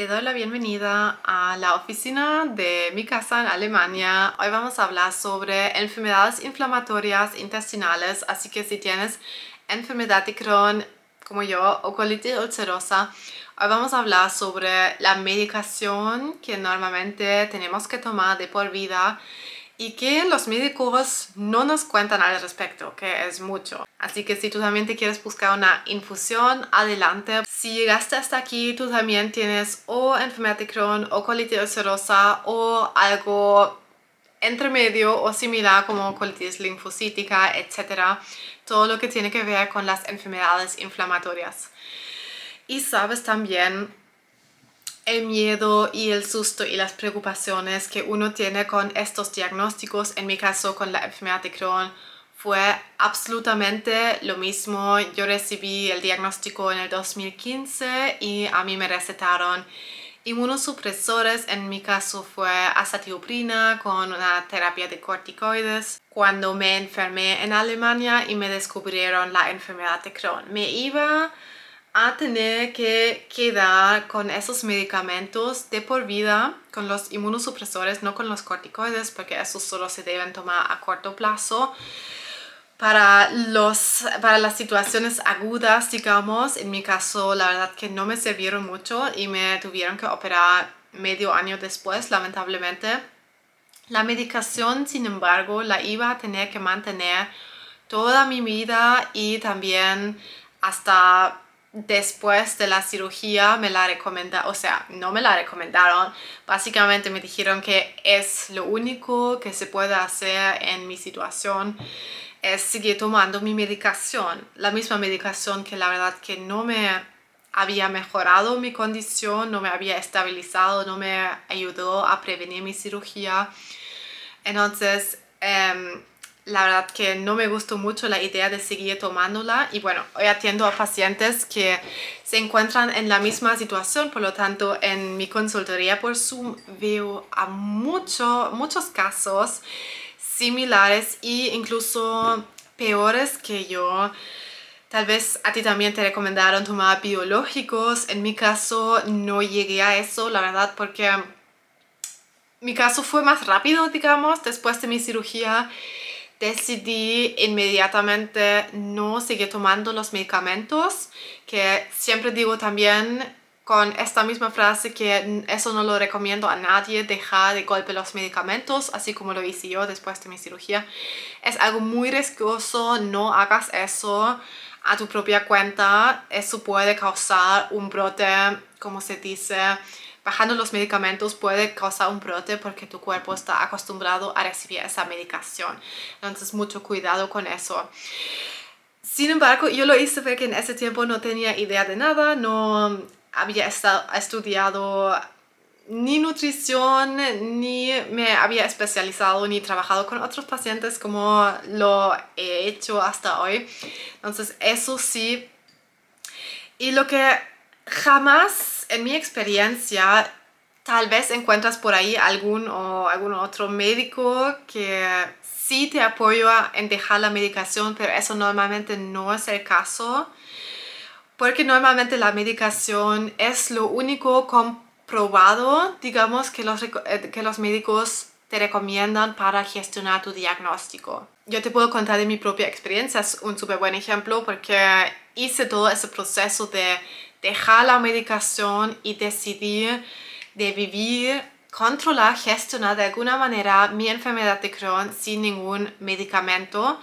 Te doy la bienvenida a la oficina de mi casa en Alemania. Hoy vamos a hablar sobre enfermedades inflamatorias intestinales, así que si tienes enfermedad de Crohn como yo o colitis ulcerosa, hoy vamos a hablar sobre la medicación que normalmente tenemos que tomar de por vida y que los médicos no nos cuentan al respecto, que es mucho. Así que si tú también te quieres buscar una infusión, adelante. Si llegaste hasta aquí, tú también tienes o enfermedad de Crohn o colitis ulcerosa o algo entre medio o similar como colitis linfocítica, etc. Todo lo que tiene que ver con las enfermedades inflamatorias. Y sabes también el miedo y el susto y las preocupaciones que uno tiene con estos diagnósticos, en mi caso con la enfermedad de Crohn, fue absolutamente lo mismo. Yo recibí el diagnóstico en el 2015 y a mí me recetaron inmunosupresores. En mi caso fue azatioprina con una terapia de corticoides. Cuando me enfermé en Alemania y me descubrieron la enfermedad de Crohn, me iba a tener que quedar con esos medicamentos de por vida, con los inmunosupresores, no con los corticoides, porque esos solo se deben tomar a corto plazo. Para, los, para las situaciones agudas, digamos, en mi caso, la verdad que no me sirvieron mucho y me tuvieron que operar medio año después, lamentablemente. La medicación, sin embargo, la iba a tener que mantener toda mi vida y también hasta después de la cirugía me la recomendaron, o sea, no me la recomendaron, básicamente me dijeron que es lo único que se puede hacer en mi situación, es seguir tomando mi medicación, la misma medicación que la verdad que no me había mejorado mi condición, no me había estabilizado, no me ayudó a prevenir mi cirugía. Entonces, eh, la verdad que no me gustó mucho la idea de seguir tomándola y bueno, hoy atiendo a pacientes que se encuentran en la misma situación, por lo tanto en mi consultoría por Zoom veo a mucho, muchos casos similares e incluso peores que yo. Tal vez a ti también te recomendaron tomar biológicos. En mi caso no llegué a eso, la verdad, porque mi caso fue más rápido, digamos, después de mi cirugía decidí inmediatamente no seguir tomando los medicamentos, que siempre digo también con esta misma frase que eso no lo recomiendo a nadie, dejar de golpe los medicamentos, así como lo hice yo después de mi cirugía. Es algo muy riesgoso, no hagas eso a tu propia cuenta, eso puede causar un brote, como se dice, bajando los medicamentos puede causar un brote porque tu cuerpo está acostumbrado a recibir esa medicación. Entonces, mucho cuidado con eso. Sin embargo, yo lo hice porque en ese tiempo no tenía idea de nada, no había estudiado ni nutrición, ni me había especializado, ni trabajado con otros pacientes como lo he hecho hasta hoy. Entonces, eso sí. Y lo que jamás en mi experiencia, tal vez encuentras por ahí algún o algún otro médico que sí te apoya en dejar la medicación, pero eso normalmente no es el caso, porque normalmente la medicación es lo único comprobado, digamos, que los, eh, que los médicos te recomiendan para gestionar tu diagnóstico. Yo te puedo contar de mi propia experiencia, es un súper buen ejemplo porque hice todo ese proceso de dejar la medicación y decidir de vivir, controlar, gestionar de alguna manera mi enfermedad de Crohn sin ningún medicamento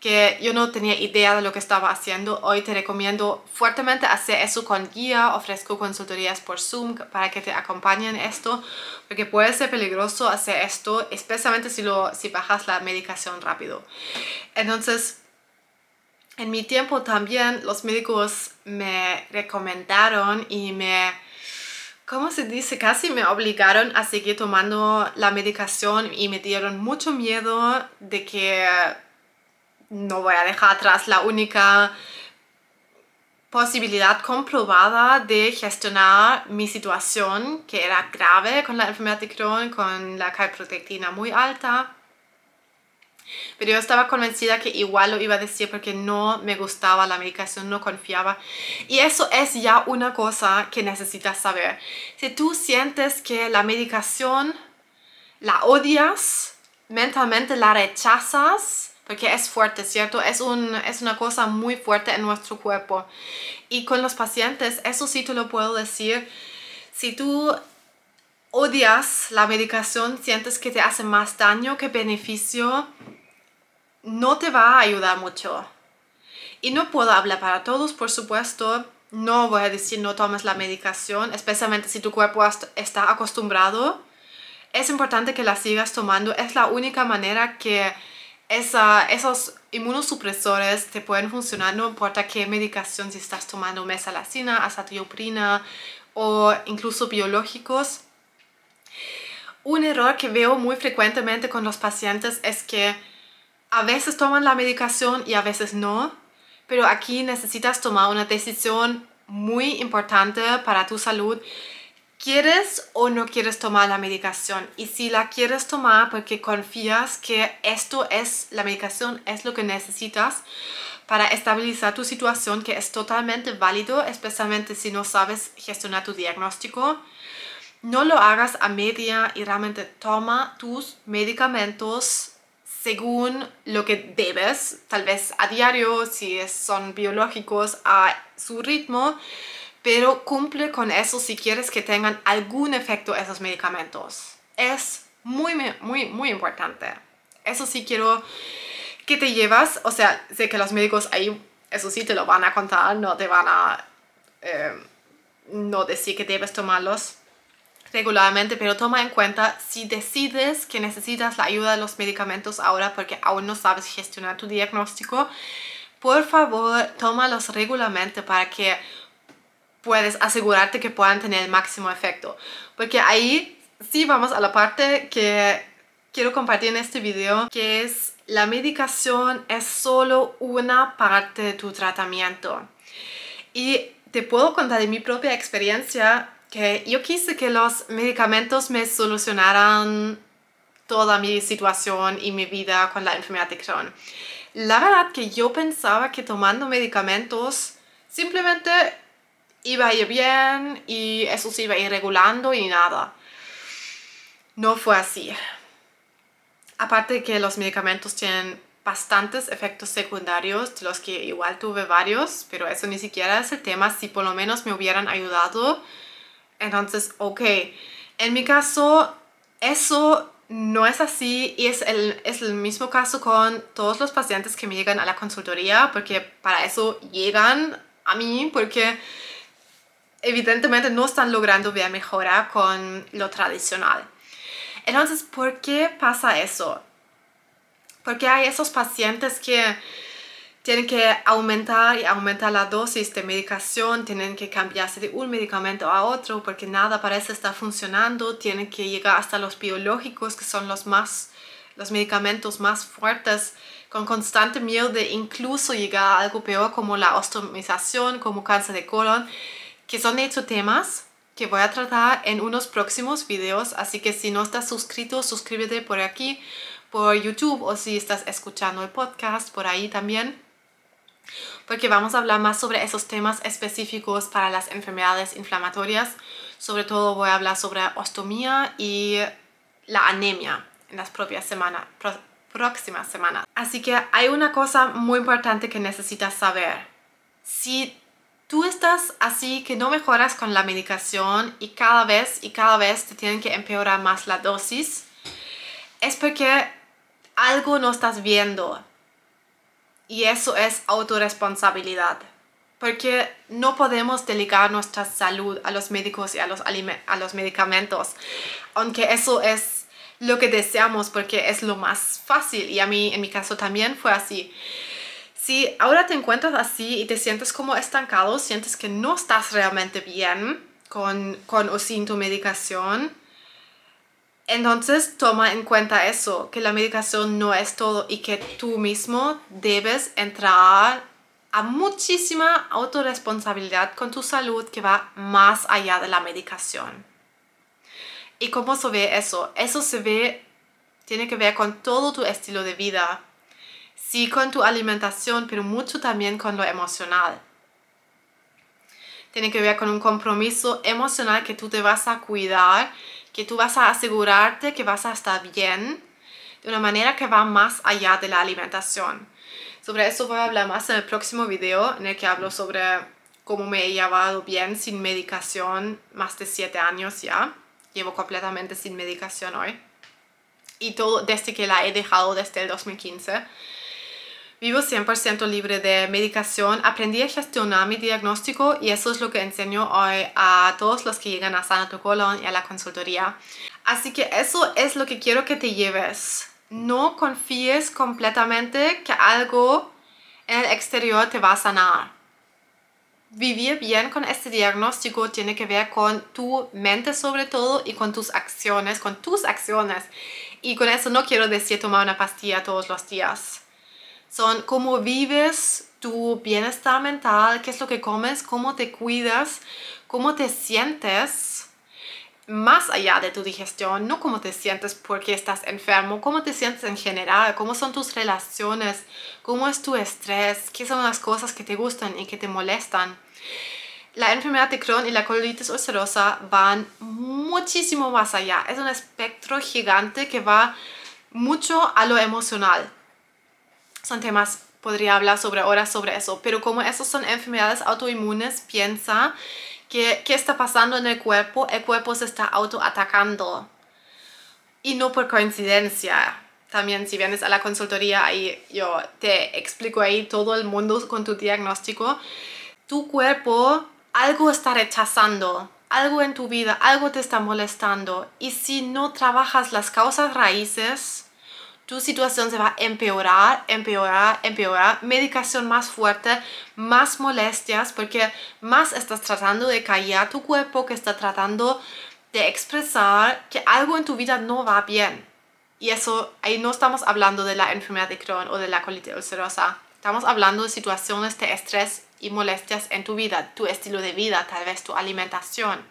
que yo no tenía idea de lo que estaba haciendo. Hoy te recomiendo fuertemente hacer eso con guía. Ofrezco consultorías por Zoom para que te acompañen esto, porque puede ser peligroso hacer esto, especialmente si, lo, si bajas la medicación rápido. Entonces, en mi tiempo también los médicos me recomendaron y me, ¿cómo se dice? Casi me obligaron a seguir tomando la medicación y me dieron mucho miedo de que no voy a dejar atrás la única posibilidad comprobada de gestionar mi situación, que era grave con la enfermedad de Crohn, con la calprotectina muy alta. Pero yo estaba convencida que igual lo iba a decir porque no me gustaba la medicación, no confiaba. Y eso es ya una cosa que necesitas saber. Si tú sientes que la medicación la odias, mentalmente la rechazas, porque es fuerte, ¿cierto? Es, un, es una cosa muy fuerte en nuestro cuerpo. Y con los pacientes, eso sí te lo puedo decir, si tú odias la medicación, sientes que te hace más daño que beneficio, no te va a ayudar mucho. Y no puedo hablar para todos, por supuesto. No voy a decir no tomes la medicación, especialmente si tu cuerpo está acostumbrado. Es importante que la sigas tomando. Es la única manera que esos inmunosupresores te pueden funcionar, no importa qué medicación, si estás tomando mesalacina, azatioprina o incluso biológicos. Un error que veo muy frecuentemente con los pacientes es que a veces toman la medicación y a veces no, pero aquí necesitas tomar una decisión muy importante para tu salud. ¿Quieres o no quieres tomar la medicación? Y si la quieres tomar porque confías que esto es la medicación, es lo que necesitas para estabilizar tu situación, que es totalmente válido, especialmente si no sabes gestionar tu diagnóstico, no lo hagas a media y realmente toma tus medicamentos según lo que debes, tal vez a diario, si son biológicos, a su ritmo, pero cumple con eso si quieres que tengan algún efecto esos medicamentos. Es muy, muy, muy importante. Eso sí quiero que te llevas, o sea, sé que los médicos ahí, eso sí te lo van a contar, no te van a eh, no decir que debes tomarlos regularmente, pero toma en cuenta si decides que necesitas la ayuda de los medicamentos ahora porque aún no sabes gestionar tu diagnóstico, por favor, tómalos regularmente para que puedes asegurarte que puedan tener el máximo efecto. Porque ahí sí vamos a la parte que quiero compartir en este video, que es la medicación es solo una parte de tu tratamiento. Y te puedo contar de mi propia experiencia que yo quise que los medicamentos me solucionaran toda mi situación y mi vida con la enfermedad de Crohn. La verdad que yo pensaba que tomando medicamentos simplemente iba a ir bien y eso se iba a ir regulando y nada. No fue así. Aparte de que los medicamentos tienen bastantes efectos secundarios, de los que igual tuve varios, pero eso ni siquiera es el tema. Si por lo menos me hubieran ayudado, entonces, ok, en mi caso, eso no es así y es el, es el mismo caso con todos los pacientes que me llegan a la consultoría, porque para eso llegan a mí, porque evidentemente no están logrando ver mejora con lo tradicional. Entonces, ¿por qué pasa eso? Porque hay esos pacientes que tienen que aumentar y aumentar la dosis de medicación, tienen que cambiarse de un medicamento a otro porque nada parece estar funcionando, tienen que llegar hasta los biológicos que son los más los medicamentos más fuertes con constante miedo de incluso llegar a algo peor como la ostomización, como cáncer de colon, que son de hecho temas que voy a tratar en unos próximos videos, así que si no estás suscrito, suscríbete por aquí, por YouTube o si estás escuchando el podcast por ahí también porque vamos a hablar más sobre esos temas específicos para las enfermedades inflamatorias. Sobre todo voy a hablar sobre ostomía y la anemia en las propias semanas, próximas semanas. Así que hay una cosa muy importante que necesitas saber. Si tú estás así que no mejoras con la medicación y cada vez y cada vez te tienen que empeorar más la dosis, es porque algo no estás viendo y eso es autorresponsabilidad. Porque no podemos delegar nuestra salud a los médicos y a los, a los medicamentos. Aunque eso es lo que deseamos porque es lo más fácil. Y a mí, en mi caso también fue así. Si ahora te encuentras así y te sientes como estancado, sientes que no estás realmente bien con, con o sin tu medicación, entonces toma en cuenta eso, que la medicación no es todo y que tú mismo debes entrar a muchísima autorresponsabilidad con tu salud que va más allá de la medicación. ¿Y cómo se ve eso? Eso se ve tiene que ver con todo tu estilo de vida. Sí, con tu alimentación, pero mucho también con lo emocional. Tiene que ver con un compromiso emocional que tú te vas a cuidar, que tú vas a asegurarte que vas a estar bien de una manera que va más allá de la alimentación. Sobre eso voy a hablar más en el próximo video en el que hablo sobre cómo me he llevado bien sin medicación más de 7 años ya. Llevo completamente sin medicación hoy. Y todo desde que la he dejado desde el 2015. Vivo 100% libre de medicación. Aprendí a gestionar mi diagnóstico y eso es lo que enseño hoy a todos los que llegan a Sana Tu Colon y a la consultoría. Así que eso es lo que quiero que te lleves. No confíes completamente que algo en el exterior te va a sanar vivir bien con este diagnóstico tiene que ver con tu mente sobre todo y con tus acciones, con tus acciones. Y con eso no quiero decir tomar una pastilla todos los días. Son cómo vives tu bienestar mental, qué es lo que comes, cómo te cuidas, cómo te sientes más allá de tu digestión, no cómo te sientes porque estás enfermo, cómo te sientes en general, cómo son tus relaciones, cómo es tu estrés, qué son las cosas que te gustan y que te molestan. La enfermedad de Crohn y la colitis ulcerosa van muchísimo más allá. Es un espectro gigante que va mucho a lo emocional. Son temas, podría hablar sobre horas sobre eso, pero como esos son enfermedades autoinmunes, piensa ¿Qué, está pasando en el cuerpo? El cuerpo se está autoatacando. Y no por coincidencia. También si vienes a la consultoría, ahí yo te explico ahí todo el mundo con tu diagnóstico. Tu cuerpo algo está rechazando, algo en tu vida, algo te está molestando. Y si no trabajas las causas raíces, tu situación se va a empeorar, empeorar, empeorar, medicación más fuerte, más molestias, porque más estás tratando de callar tu cuerpo que está tratando de expresar que algo en tu vida no va bien. Y eso, ahí no estamos hablando de la enfermedad de Crohn o de la colitis ulcerosa. Estamos hablando de situaciones de estrés y molestias en tu vida, tu estilo de vida, tal vez tu alimentación.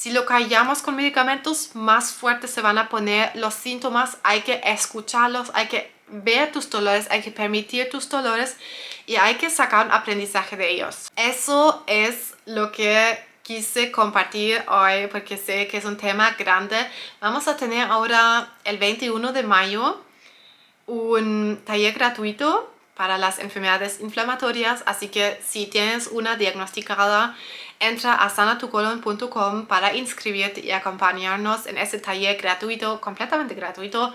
Si lo callamos con medicamentos, más fuertes se van a poner los síntomas. Hay que escucharlos, hay que ver tus dolores, hay que permitir tus dolores y hay que sacar un aprendizaje de ellos. Eso es lo que quise compartir hoy porque sé que es un tema grande. Vamos a tener ahora el 21 de mayo un taller gratuito para las enfermedades inflamatorias, así que si tienes una diagnosticada entra a sanatucolon.com para inscribirte y acompañarnos en ese taller gratuito, completamente gratuito,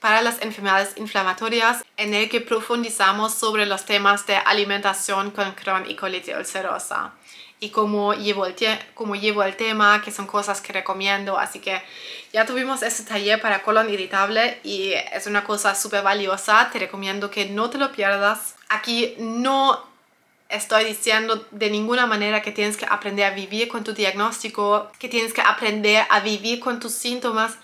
para las enfermedades inflamatorias en el que profundizamos sobre los temas de alimentación con Crohn y colitis ulcerosa y cómo llevo, el cómo llevo el tema, que son cosas que recomiendo. Así que ya tuvimos ese taller para colon irritable y es una cosa súper valiosa. Te recomiendo que no te lo pierdas. Aquí no estoy diciendo de ninguna manera que tienes que aprender a vivir con tu diagnóstico, que tienes que aprender a vivir con tus síntomas.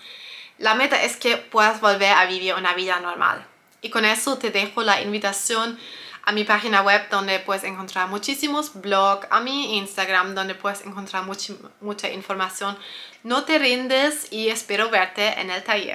La meta es que puedas volver a vivir una vida normal. Y con eso te dejo la invitación a mi página web donde puedes encontrar muchísimos blogs, a mi Instagram donde puedes encontrar mucha, mucha información. No te rindes y espero verte en el taller.